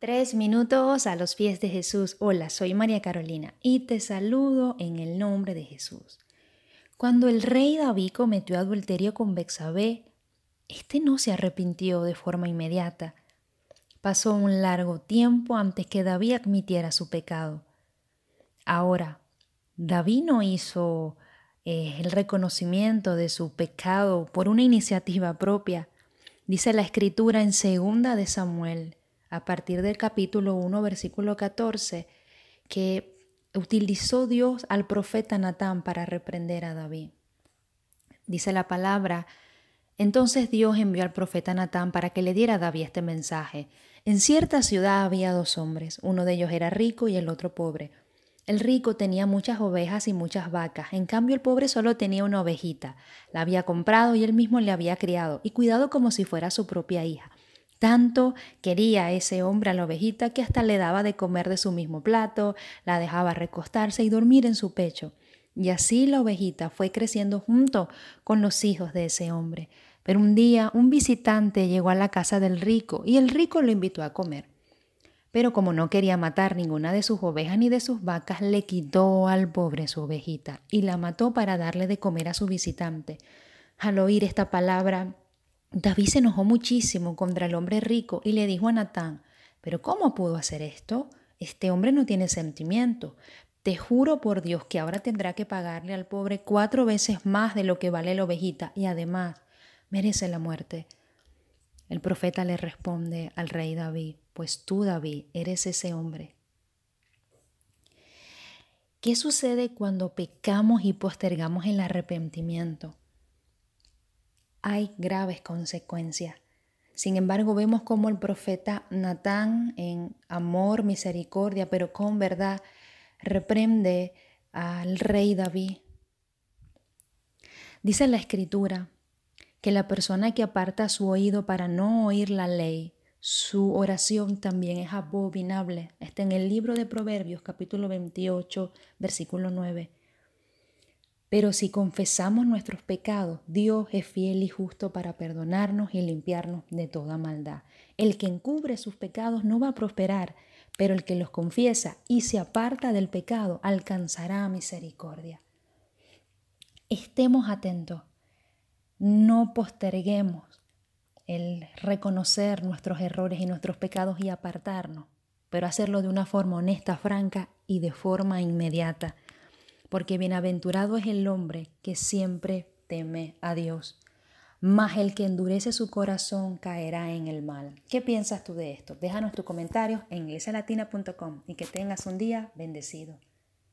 Tres minutos a los pies de Jesús. Hola, soy María Carolina y te saludo en el nombre de Jesús. Cuando el rey David cometió adulterio con Bexabé, este no se arrepintió de forma inmediata. Pasó un largo tiempo antes que David admitiera su pecado. Ahora, David no hizo eh, el reconocimiento de su pecado por una iniciativa propia. Dice la escritura en segunda de Samuel a partir del capítulo 1, versículo 14, que utilizó Dios al profeta Natán para reprender a David. Dice la palabra, entonces Dios envió al profeta Natán para que le diera a David este mensaje. En cierta ciudad había dos hombres, uno de ellos era rico y el otro pobre. El rico tenía muchas ovejas y muchas vacas, en cambio el pobre solo tenía una ovejita. La había comprado y él mismo le había criado y cuidado como si fuera su propia hija. Tanto quería ese hombre a la ovejita que hasta le daba de comer de su mismo plato, la dejaba recostarse y dormir en su pecho. Y así la ovejita fue creciendo junto con los hijos de ese hombre. Pero un día un visitante llegó a la casa del rico y el rico lo invitó a comer. Pero como no quería matar ninguna de sus ovejas ni de sus vacas, le quitó al pobre su ovejita y la mató para darle de comer a su visitante. Al oír esta palabra, David se enojó muchísimo contra el hombre rico y le dijo a Natán, pero ¿cómo pudo hacer esto? Este hombre no tiene sentimiento. Te juro por Dios que ahora tendrá que pagarle al pobre cuatro veces más de lo que vale la ovejita y además merece la muerte. El profeta le responde al rey David, pues tú David eres ese hombre. ¿Qué sucede cuando pecamos y postergamos el arrepentimiento? Hay graves consecuencias. Sin embargo, vemos como el profeta Natán, en amor, misericordia, pero con verdad, reprende al rey David. Dice la escritura que la persona que aparta su oído para no oír la ley, su oración también es abominable. Está en el libro de Proverbios capítulo 28, versículo 9. Pero si confesamos nuestros pecados, Dios es fiel y justo para perdonarnos y limpiarnos de toda maldad. El que encubre sus pecados no va a prosperar, pero el que los confiesa y se aparta del pecado alcanzará misericordia. Estemos atentos, no posterguemos el reconocer nuestros errores y nuestros pecados y apartarnos, pero hacerlo de una forma honesta, franca y de forma inmediata porque bienaventurado es el hombre que siempre teme a Dios. Mas el que endurece su corazón caerá en el mal. ¿Qué piensas tú de esto? Déjanos tus comentarios en iglesialatina.com y que tengas un día bendecido.